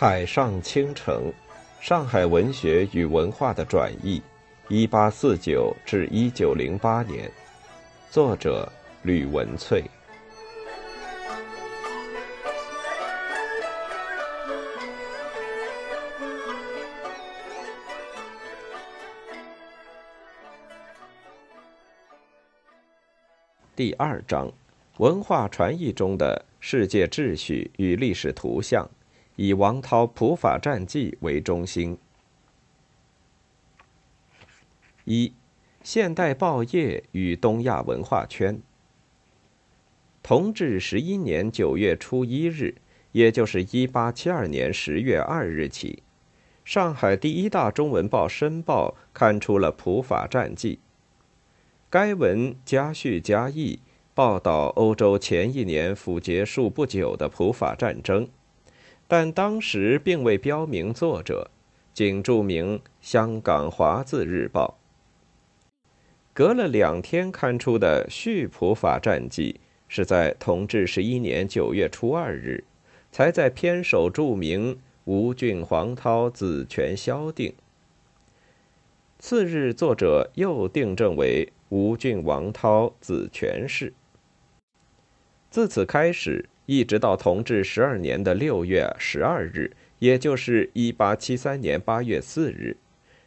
海上倾城：上海文学与文化的转译（一八四九至一九零八年），作者吕文翠。第二章：文化传译中的世界秩序与历史图像。以王韬《普法战记》为中心。一、现代报业与东亚文化圈。同治十一年九月初一日，也就是一八七二年十月二日起，上海第一大中文报《申报》刊出了《普法战记》。该文加叙加议，报道欧洲前一年甫结束不久的普法战争。但当时并未标明作者，仅注明《香港华字日报》。隔了两天刊出的《续普法战记》是在同治十一年九月初二日，才在篇首注明吴郡黄涛子权萧定。次日，作者又订正为吴郡王涛子权氏。自此开始。一直到同治十二年的六月十二日，也就是一八七三年八月四日，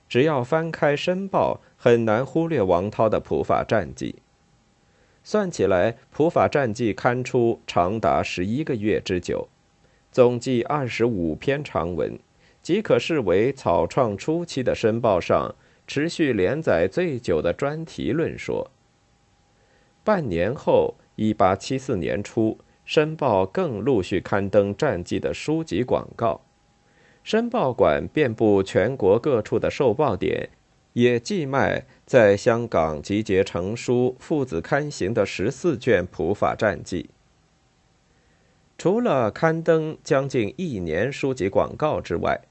只要翻开《申报》，很难忽略王涛的《普法战绩》。算起来，《普法战绩》刊出长达十一个月之久，总计二十五篇长文，即可视为草创初期的《申报》上持续连载最久的专题论说。半年后，一八七四年初。申报更陆续刊登战记的书籍广告，申报馆遍布全国各处的售报点，也寄卖在香港集结成书、父子刊行的十四卷普法战记。除了刊登将近一年书籍广告之外，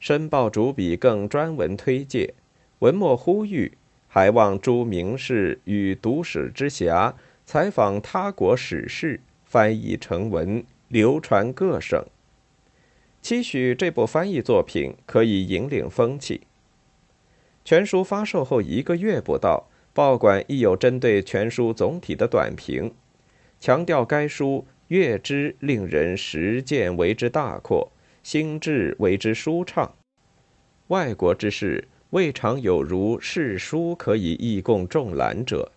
申报主笔更专文推介，文末呼吁，还望诸名士与读史之侠，采访他国史事。翻译成文，流传各省。期许这部翻译作品可以引领风气。全书发售后一个月不到，报馆亦有针对全书总体的短评，强调该书阅之令人实践为之大阔，心智为之舒畅。外国之事未尝有如是书可以译供众览者。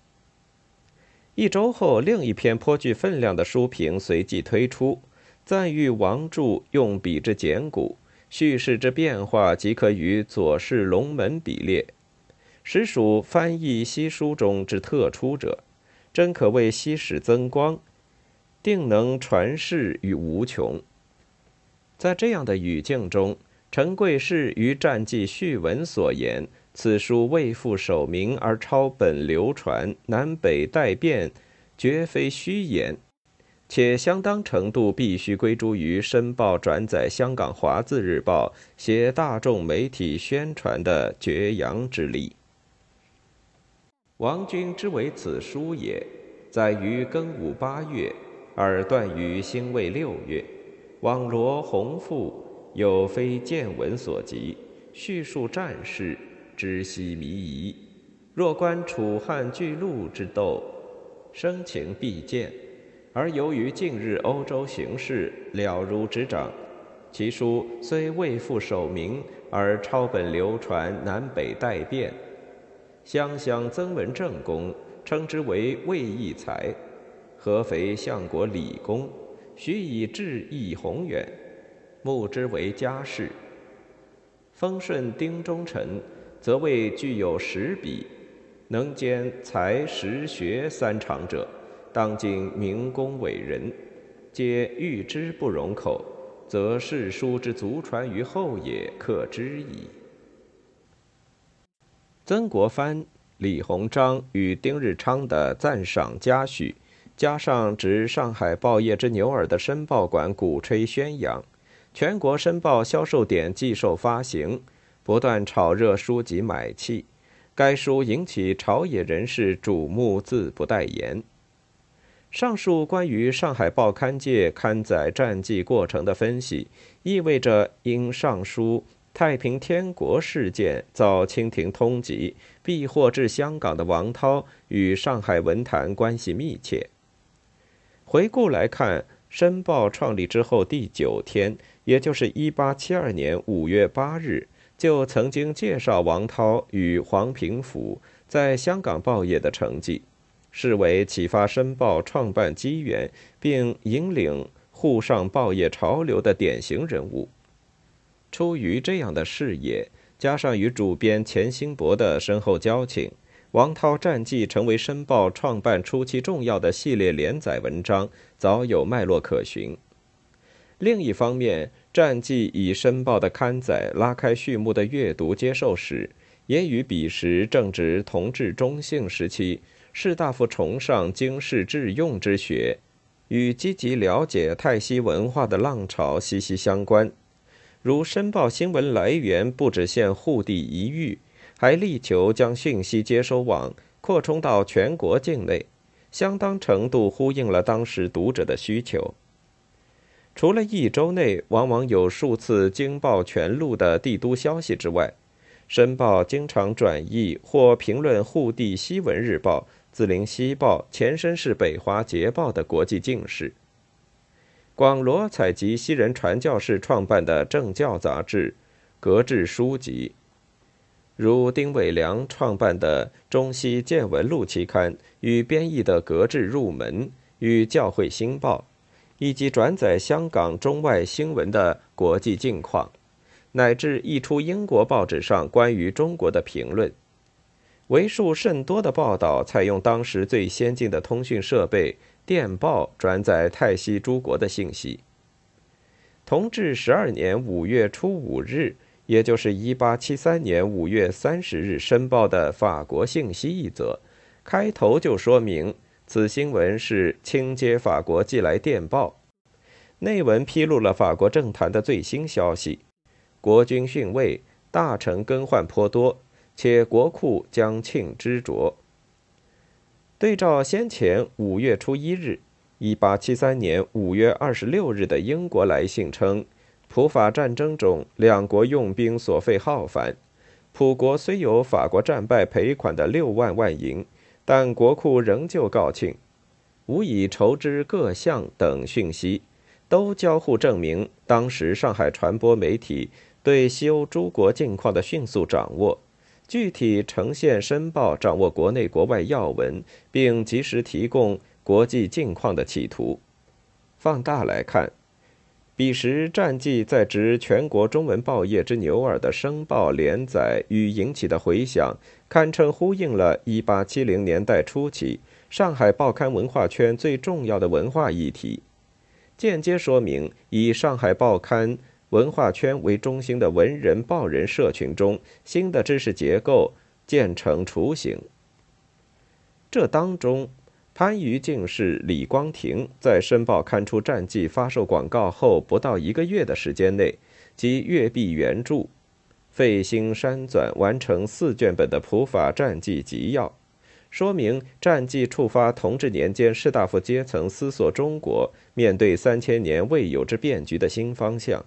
一周后，另一篇颇具分量的书评随即推出，赞誉王著用笔之简古，叙事之变化即可与《左氏龙门》比列，实属翻译西书中之特出者，真可谓西史增光，定能传世于无穷。在这样的语境中，陈贵士于战记序文所言。此书未复首名而抄本流传，南北代变，绝非虚言，且相当程度必须归诸于《申报》转载香港华字日报，写大众媒体宣传的绝阳之力。王君之为此书也，在于庚午八月，而断于辛未六月。网罗宏富，有非见闻所及，叙述战事。知悉迷疑，若观楚汉巨鹿之斗，生情必见。而由于近日欧洲形势了如指掌，其书虽未复首名，而抄本流传，南北代变。湘乡曾文正公称之为魏义才，合肥相国李公许以志义宏远，目之为家事。丰顺丁忠臣。则谓具有实笔，能兼才实学三长者，当今明公伟人，皆欲之不容口，则世书之足传于后也，可知矣。曾国藩、李鸿章与丁日昌的赞赏嘉许，加上执上海报业之牛耳的申报馆鼓吹宣扬，全国申报销售点寄售发行。不断炒热书籍买气，该书引起朝野人士瞩目，自不待言。上述关于上海报刊界刊载战绩过程的分析，意味着因上书太平天国事件遭清廷通缉，避祸至香港的王涛与上海文坛关系密切。回顾来看，《申报》创立之后第九天，也就是1872年5月8日，就曾经介绍王涛与黄平甫在香港报业的成绩，视为启发《申报》创办机缘，并引领沪上报业潮流的典型人物。出于这样的视野，加上与主编钱兴伯的深厚交情，王涛战绩成为《申报》创办初期重要的系列连载文章，早有脉络可循。另一方面，战绩已《申报》的刊载拉开序幕的阅读接受史，也与彼时正值同治中兴时期，士大夫崇尚经世致用之学，与积极了解泰西文化的浪潮息息相关。如申报新闻来源不只限沪地一域，还力求将讯息接收网扩充到全国境内，相当程度呼应了当时读者的需求。除了一周内往往有数次惊爆全路的帝都消息之外，申报经常转译或评论沪地西文日报、紫菱西报、前身是北华捷报的国际进事。广罗采集西人传教士创办的政教杂志、格致书籍，如丁伟良创办的《中西见闻录》期刊与编译的《格致入门》与《教会新报》，以及转载香港中外新闻的国际境况，乃至译出英国报纸上关于中国的评论，为数甚多的报道采用当时最先进的通讯设备。电报转载泰西诸国的信息。同治十二年五月初五日，也就是一八七三年五月三十日申报的法国信息一则，开头就说明此新闻是清接法国寄来电报。内文披露了法国政坛的最新消息：国君逊位，大臣更换颇多，且国库将罄之浊。对照先前五月初一日，一八七三年五月二十六日的英国来信称，普法战争中两国用兵所费浩繁，普国虽有法国战败赔款的六万万银，但国库仍旧告罄，无以筹之各项等讯息，都交互证明当时上海传播媒体对西欧诸国境况的迅速掌握。具体呈现申报掌握国内国外要闻，并及时提供国际境况的企图。放大来看，彼时战绩在职全国中文报业之牛耳的申报连载与引起的回响，堪称呼应了1870年代初期上海报刊文化圈最重要的文化议题，间接说明以上海报刊。文化圈为中心的文人报人社群中，新的知识结构渐成雏形。这当中，番禺进士李光庭在《申报》刊出战绩发售广告后不到一个月的时间内，即阅毕原著，费心删纂完成四卷本的普法战绩集要，说明战绩触发同治年间士大夫阶层思索中国面对三千年未有之变局的新方向。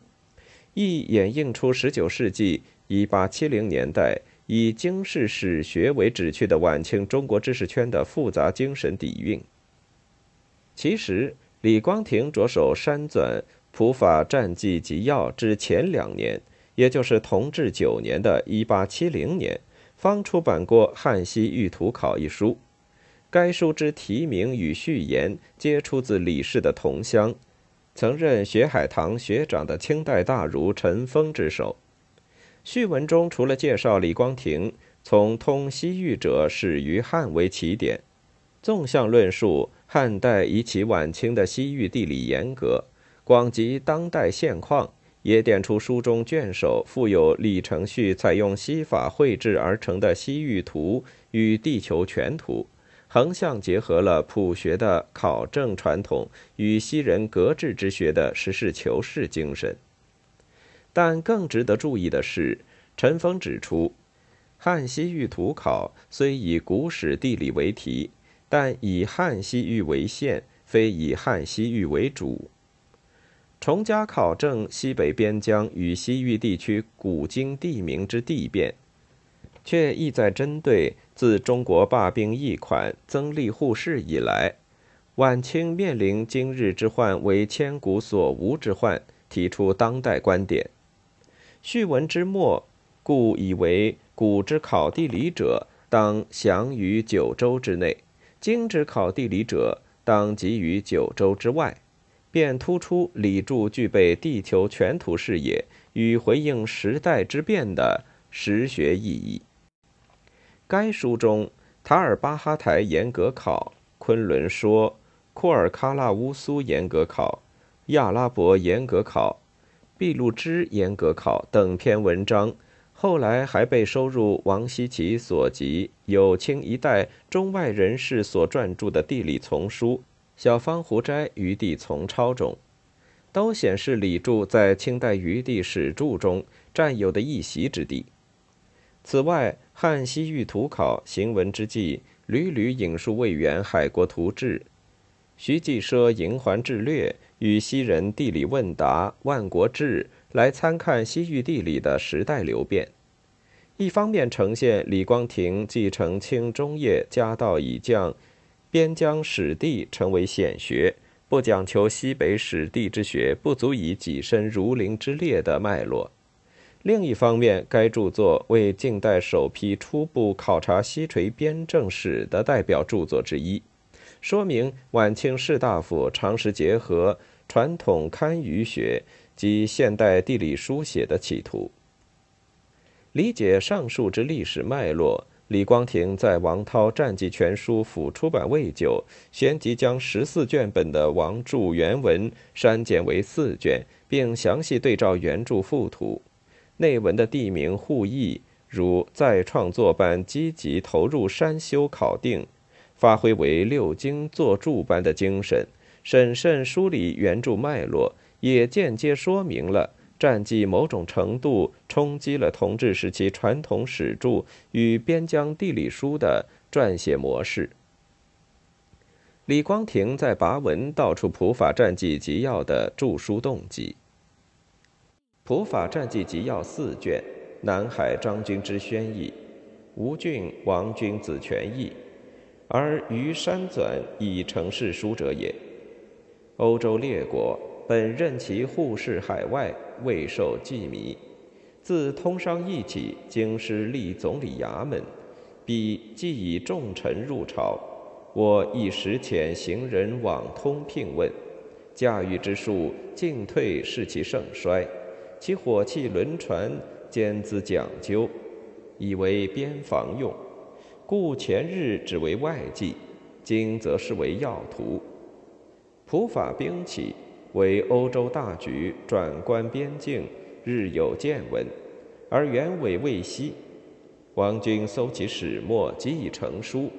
亦演映出十九世纪一八七零年代以经世史学为旨趣的晚清中国知识圈的复杂精神底蕴。其实，李光庭着手删纂《普法战记集要》之前两年，也就是同治九年的一八七零年，方出版过《汉西域图考》一书。该书之题名与序言皆出自李氏的同乡。曾任学海堂学长的清代大儒陈峰之手。序文中除了介绍李光庭从通西域者始于汉为起点，纵向论述汉代以及晚清的西域地理严格，广及当代现况，也点出书中卷首附有李承旭采用西法绘制而成的西域图与地球全图。横向结合了朴学的考证传统与西人格致之学的实事求是精神。但更值得注意的是，陈峰指出，《汉西域图考》虽以古史地理为题，但以汉西域为线，非以汉西域为主。崇家考证西北边疆与西域地区古今地名之地变，却意在针对自中国罢兵役款、增利户市以来，晚清面临今日之患为千古所无之患，提出当代观点。序文之末，故以为古之考地理者，当详于九州之内；今之考地理者，当集于九州之外，便突出李柱具备地球全图视野与回应时代之变的实学意义。该书中，塔尔巴哈台严格考、昆仑说、库尔喀拉乌苏严格考、亚拉伯严格考。毕禄之严格考等篇文章，后来还被收入王希奇所集有清一代中外人士所撰著的地理丛书《小方湖斋余地丛抄》中，都显示李柱在清代余地史著中占有的一席之地。此外，《汉西域图考》行文之际，屡屡引述魏源《海国图志》，徐继奢《营环志略》。与西人地理问答《万国志》来参看西域地理的时代流变，一方面呈现李光庭继承清中叶家道已降，边疆史地成为显学，不讲求西北史地之学不足以跻身儒林之列的脉络；另一方面，该著作为近代首批初步考察西陲边政史的代表著作之一，说明晚清士大夫常时结合。传统堪舆学及现代地理书写的企图。理解上述之历史脉络，李光庭在王涛战记全书甫出版未久，旋即将十四卷本的王著原文删减为四卷，并详细对照原著附图。内文的地名互译，如再创作般积极投入删修考定，发挥为六经作注般的精神。审慎梳理原著脉络，也间接说明了战记某种程度冲击了同治时期传统史著与边疆地理书的撰写模式。李光庭在跋文道出普法战记集要的著书动机。普法战记集要四卷，南海张君之宣义，吴郡王君子权义，而余山纂以成世书者也。欧洲列国本任其护视海外，未受羁縻。自通商议起，京师立总理衙门，彼既以重臣入朝，我一时遣行人往通聘问，驾驭之术进退视其盛衰，其火器轮船兼资讲究，以为边防用，故前日只为外计，今则视为要图。普法兵器为欧洲大局，转观边境，日有见闻，而原委未悉。王君搜其始末，即已成书。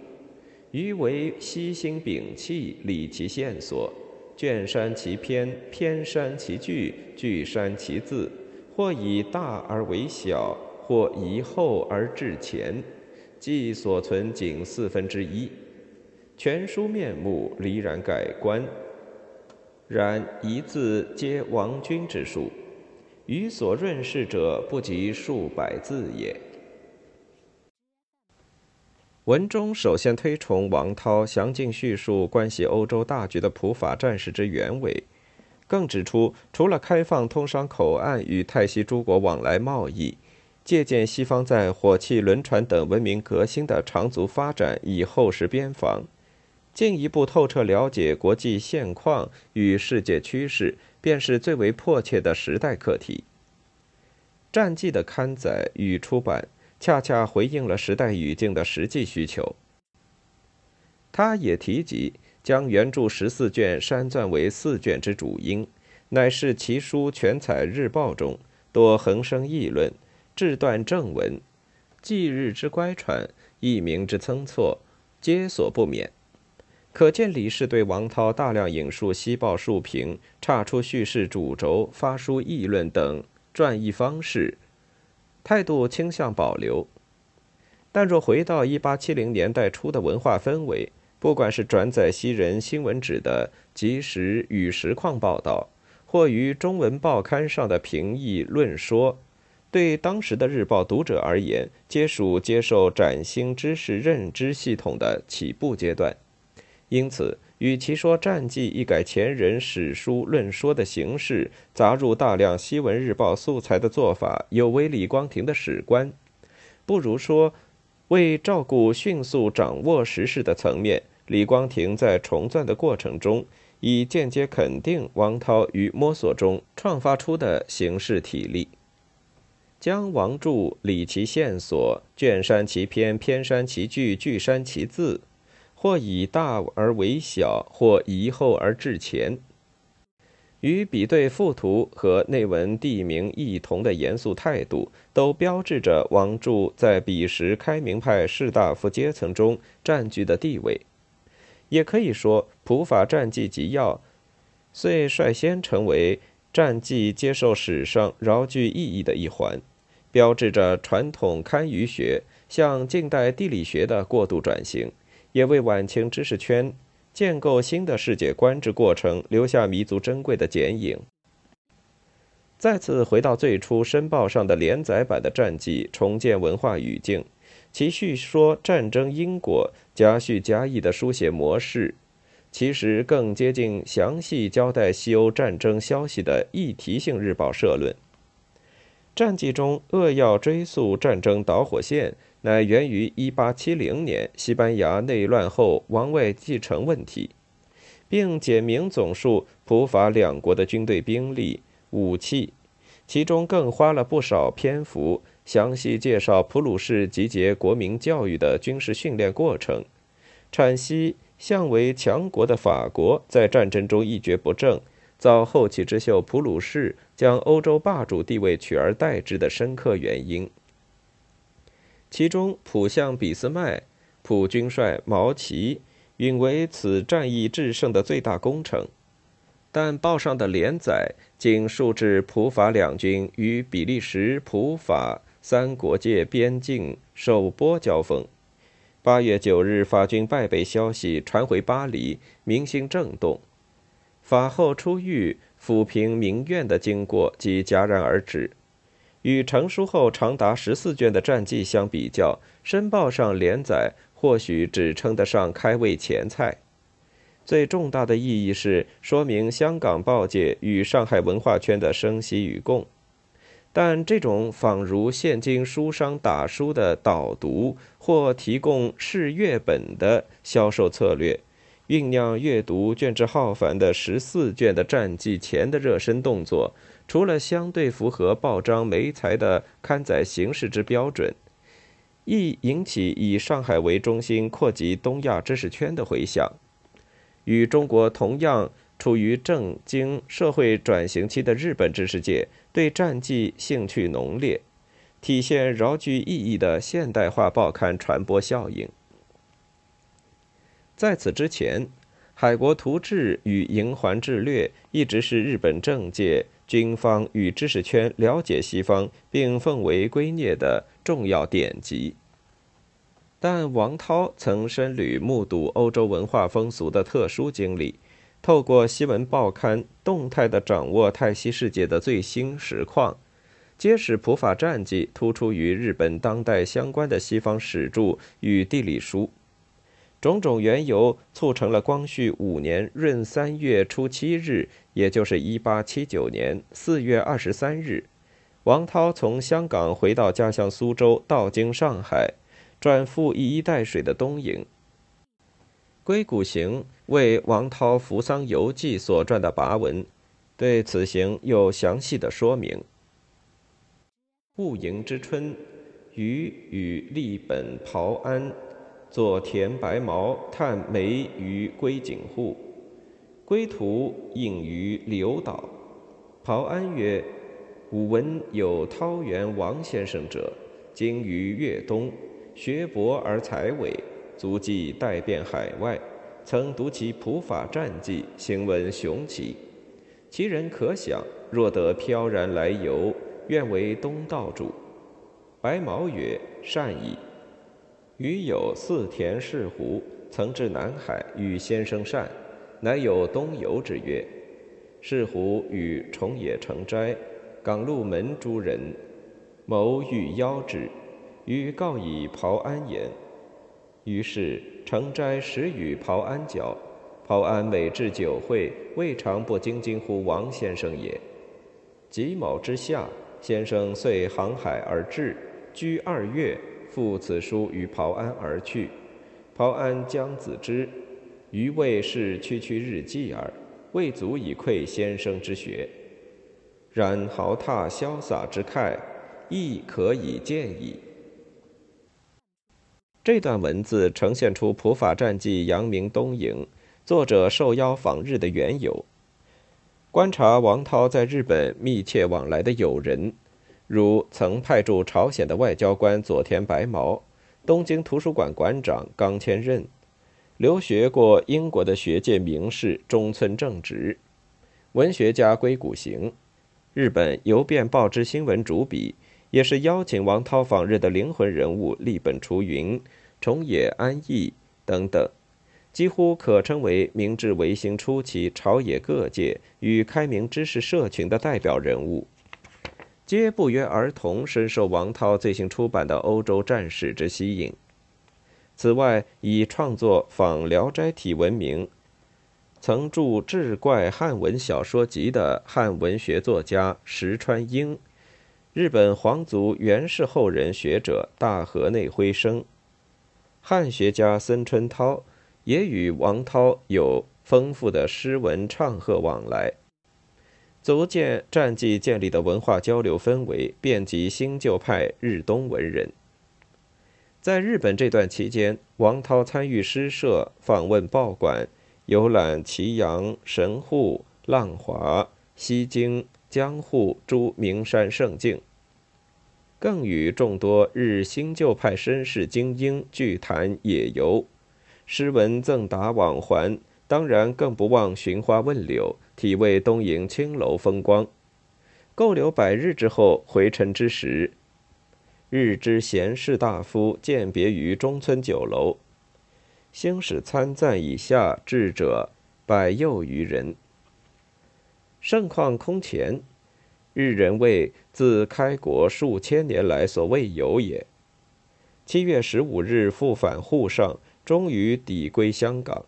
余为悉心摒弃，理其线索，卷删其篇，篇删其句，句删其字，或以大而为小，或以后而至前，即所存仅四分之一。全书面目离然改观。然一字皆王君之书，余所润饰者不及数百字也。文中首先推崇王涛详尽叙述关系欧洲大局的普法战士之原委，更指出，除了开放通商口岸与泰西诸国往来贸易，借鉴西方在火器、轮船等文明革新的长足发展以厚实边防。进一步透彻了解国际现况与世界趋势，便是最为迫切的时代课题。战记的刊载与出版，恰恰回应了时代语境的实际需求。他也提及将原著十四卷删纂为四卷之主因，乃是其书全彩日报中多横生议论，志断正文，纪日之乖舛，译名之参错，皆所不免。可见李氏对王涛大量引述西报述评、岔出叙事主轴、发书议论等撰译方式，态度倾向保留。但若回到一八七零年代初的文化氛围，不管是转载西人新闻纸的即时与实况报道，或于中文报刊上的评议论说，对当时的日报读者而言，皆属接受崭新知识认知系统的起步阶段。因此，与其说战记一改前人史书论说的形式，杂入大量西文日报素材的做法有违李光庭的史观，不如说，为照顾迅速掌握时事的层面。李光庭在重撰的过程中，以间接肯定王涛于摸索中创发出的形式体例，将王著理其线索，卷删其篇，篇删其句，句删其字，或以大而为小，或移后而至前，与比对附图和内文地名异同的严肃态度，都标志着王著在彼时开明派士大夫阶层中占据的地位。也可以说，《普法战记集要》遂率先成为战记接受史上饶具意义的一环，标志着传统堪舆学向近代地理学的过度转型，也为晚清知识圈建构新的世界观之过程留下弥足珍贵的剪影。再次回到最初《申报》上的连载版的战记，重建文化语境。其叙说战争因果、加叙加议的书写模式，其实更接近详细交代西欧战争消息的议题性日报社论。战记中扼要追溯战争导火线，乃源于1870年西班牙内乱后王位继承问题，并简明总述普法两国的军队兵力、武器，其中更花了不少篇幅。详细介绍普鲁士集结国民教育的军事训练过程，阐析向为强国的法国在战争中一蹶不振，遭后起之秀普鲁士将欧洲霸主地位取而代之的深刻原因。其中，普相俾斯麦、普军帅毛奇允为此战役制胜的最大功臣，但报上的连载仅述至普法两军与比利时普法。三国界边境首波交锋，八月九日法军败北消息传回巴黎，民心震动。法后出狱抚平民怨的经过即戛然而止。与成书后长达十四卷的战记相比较，《申报》上连载或许只称得上开胃前菜。最重大的意义是说明香港报界与上海文化圈的生息与共。但这种仿如现今书商打书的导读或提供试阅本的销售策略，酝酿阅读卷帙浩繁的十四卷的战绩前的热身动作，除了相对符合报章媒材的刊载形式之标准，亦引起以上海为中心扩及东亚知识圈的回响，与中国同样。处于政经社会转型期的日本知识界对战记兴趣浓烈，体现饶具意义的现代化报刊传播效应。在此之前，《海国图志》与《营环志略》一直是日本政界、军方与知识圈了解西方并奉为圭臬的重要典籍。但王涛曾深履目睹欧洲文化风俗的特殊经历。透过西文报刊动态地掌握泰西世界的最新实况，揭使普法战绩突出于日本当代相关的西方史著与地理书。种种缘由促成了光绪五年闰三月初七日，也就是一八七九年四月二十三日，王涛从香港回到家乡苏州，到经上海，转赴一衣带水的东瀛。《硅谷行》为王涛扶桑游记所撰的跋文，对此行有详细的说明。戊寅之春，余与立本袍安，作田白毛探梅于归井户，归途应于柳岛。袍安曰：“吾闻有桃园王先生者，今于越东，学博而才伟。”足迹带遍海外，曾读其普法战记，行文雄奇。其人可想，若得飘然来游，愿为东道主。白毛曰：“善矣。”余有四田氏湖，曾至南海与先生善，乃有东游之约。是胡与重野成斋、港路门诸人谋欲邀之，予告以袍安言。于是成斋始与袍安交。袍安每至酒会，未尝不惊惊呼王先生也。己卯之下，先生遂航海而至，居二月，复此书于袍安而去。袍安将子之，余未是区区日记耳。未足以愧先生之学，然豪踏潇洒之慨，亦可以见矣。这段文字呈现出普法战记扬名东瀛，作者受邀访日的缘由。观察王涛在日本密切往来的友人，如曾派驻朝鲜的外交官佐田白毛、东京图书馆馆长冈千任。留学过英国的学界名士中村正直，文学家龟谷行，日本邮便报之新闻主笔，也是邀请王涛访日的灵魂人物立本雏云、重野安义等等，几乎可称为明治维新初期朝野各界与开明知识社群的代表人物，皆不约而同深受王涛最新出版的《欧洲战史》之吸引。此外，以创作仿《聊斋》体闻名，曾著《志怪汉文小说集》的汉文学作家石川英，日本皇族源氏后人学者大河内辉生，汉学家森春涛也与王涛有丰富的诗文唱和往来，足见战绩建立的文化交流氛围遍及新旧派日东文人。在日本这段期间，王涛参与诗社、访问报馆、游览祁阳、神户、浪华、西京、江户诸名山胜境，更与众多日新旧派绅士精英聚谈野游，诗文赠答往还，当然更不忘寻花问柳，体味东瀛青楼风光。够留百日之后，回程之时。日之贤士大夫饯别于中村酒楼，兴使参赞以下智者百又余人。盛况空前，日人谓自开国数千年来所未有也。七月十五日复返沪上，终于抵归香港。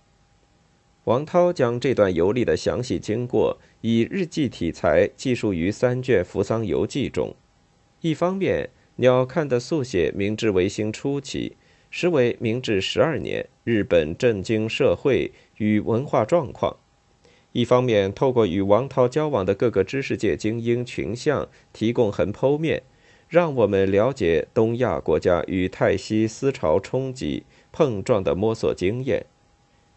王涛将这段游历的详细经过以日记体裁记述于三卷《扶桑游记》中，一方面。鸟瞰的速写明治维新初期，实为明治十二年日本震惊社会与文化状况。一方面，透过与王涛交往的各个知识界精英群像，提供横剖面，让我们了解东亚国家与泰西思潮冲击碰撞的摸索经验，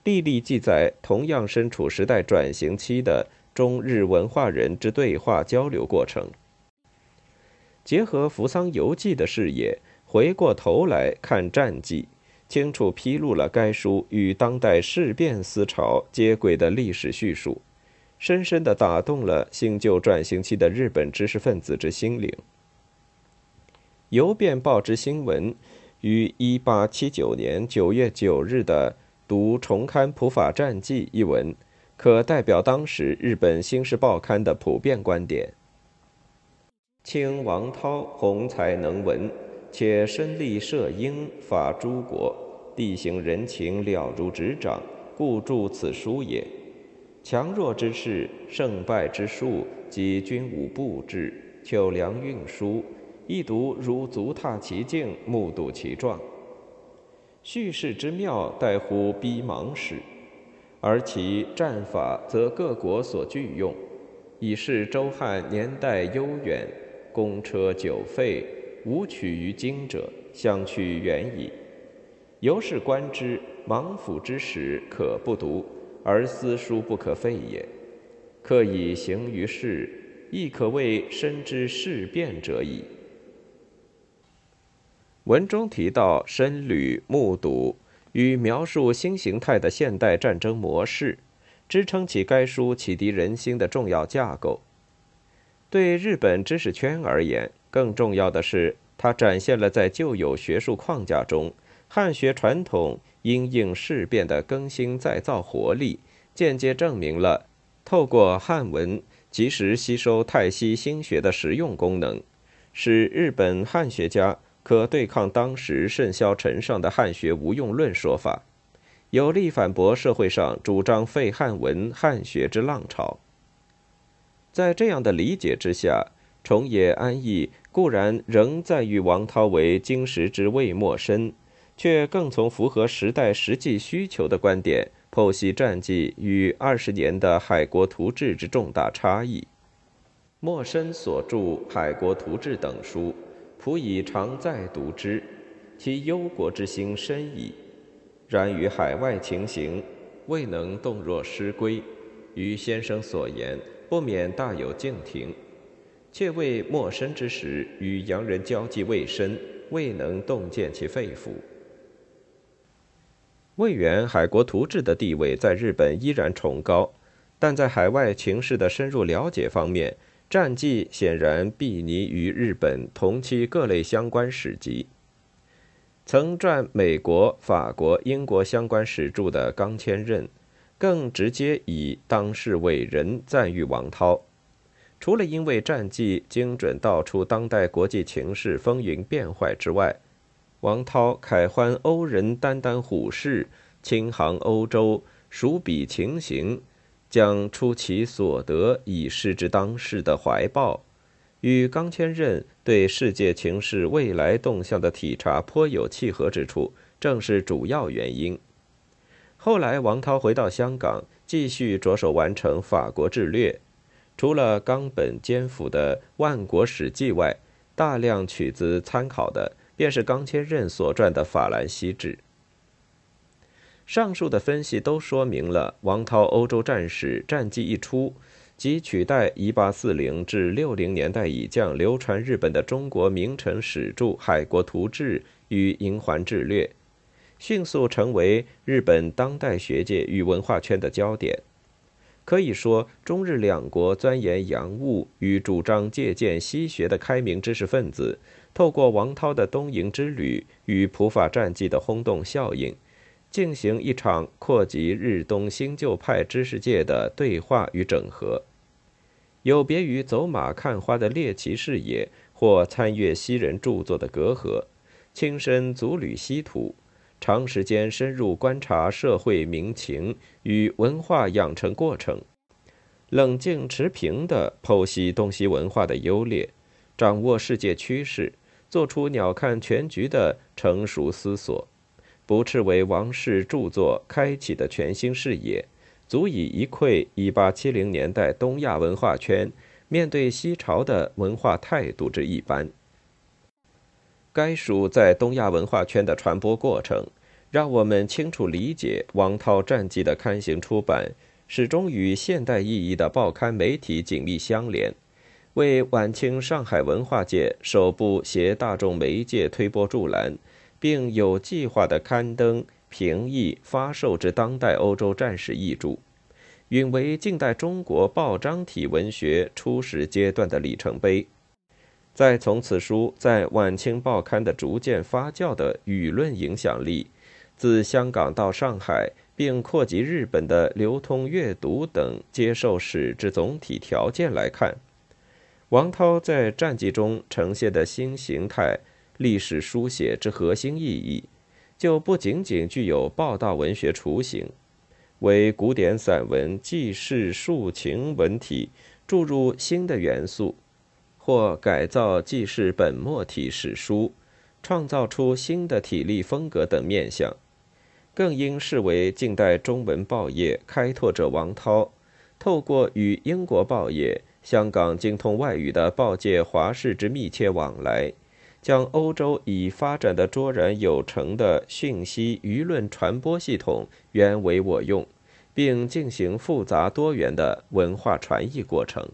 历历记载同样身处时代转型期的中日文化人之对话交流过程。结合《扶桑游记》的视野，回过头来看战记，清楚披露了该书与当代事变思潮接轨的历史叙述，深深地打动了新旧转型期的日本知识分子之心灵。《邮变报》之新闻于1879年9月9日的《读重刊普法战记》一文，可代表当时日本新式报刊的普遍观点。清王涛宏才能文，且身历摄英法诸国，地形人情了如指掌，故著此书也。强弱之势、胜败之术及军武布置、秋粮运输，一读如足踏其境，目睹其状。叙事之妙，待乎逼忙史；而其战法，则各国所具用，以示周汉年代悠远。公车久废，无取于今者，相去远矣。由是观之，莽府之史可不读，而私书不可废也。克以行于世，亦可谓深知事变者矣。文中提到深旅、目睹与描述新形态的现代战争模式，支撑起该书启迪人心的重要架构。对日本知识圈而言，更重要的是，它展现了在旧有学术框架中汉学传统因应事变的更新再造活力，间接证明了透过汉文及时吸收泰西新学的实用功能，使日本汉学家可对抗当时甚嚣尘上的汉学无用论说法，有力反驳社会上主张废汉文汉学之浪潮。在这样的理解之下，重野安义固然仍在与王涛为经时之未陌生。却更从符合时代实际需求的观点剖析战绩与二十年的《海国图志》之重大差异。莫深所著《海国图志》等书，仆以常在读之，其忧国之心深矣。然于海外情形，未能动若失归。于先生所言，不免大有敬亭。却为陌生之时与洋人交际未深，未能洞见其肺腑。魏源《海国图志》的地位在日本依然崇高，但在海外情势的深入了解方面，战记显然避泥于日本同期各类相关史籍。曾撰美国、法国、英国相关史著的冈千任，更直接以当世伟人赞誉王涛。除了因为战绩精准道出当代国际情势风云变坏之外，王涛凯欢欧人眈眈虎视，轻航欧洲，熟比情形，将出其所得以示之当世的怀抱，与冈千仞对世界情势未来动向的体察颇有契合之处，正是主要原因。后来，王涛回到香港，继续着手完成法国志略，除了冈本兼辅的《万国史记》外，大量取自参考的。便是冈千仞所撰的《法兰西志》。上述的分析都说明了王涛欧洲战史战绩一出，即取代1840至60年代以降流传日本的中国名臣史著《海国图志》与《瀛环志略》，迅速成为日本当代学界与文化圈的焦点。可以说，中日两国钻研洋务与主张借鉴西学的开明知识分子。透过王涛的东瀛之旅与普法战记的轰动效应，进行一场扩及日东新旧派知识界的对话与整合。有别于走马看花的猎奇视野或参阅西人著作的隔阂，亲身足履稀土，长时间深入观察社会民情与文化养成过程，冷静持平地剖析东西文化的优劣，掌握世界趋势。做出鸟瞰全局的成熟思索，不斥为王室著作开启的全新视野，足以一窥一八七零年代东亚文化圈面对西潮的文化态度之一般。该书在东亚文化圈的传播过程，让我们清楚理解王涛战记的刊行出版始终与现代意义的报刊媒体紧密相连。为晚清上海文化界首部携大众媒介推波助澜，并有计划的刊登、评议、发售之当代欧洲战史译著，允为近代中国报章体文学初始阶段的里程碑。再从此书在晚清报刊的逐渐发酵的舆论影响力，自香港到上海，并扩及日本的流通阅读等接受史之总体条件来看。王涛在战记中呈现的新形态历史书写之核心意义，就不仅仅具有报道文学雏形，为古典散文记事抒情文体注入新的元素，或改造记事本末体史书，创造出新的体力风格等面相，更应视为近代中文报业开拓者王涛透过与英国报业。香港精通外语的报界华士之密切往来，将欧洲已发展的卓然有成的讯息舆论传播系统原为我用，并进行复杂多元的文化传译过程。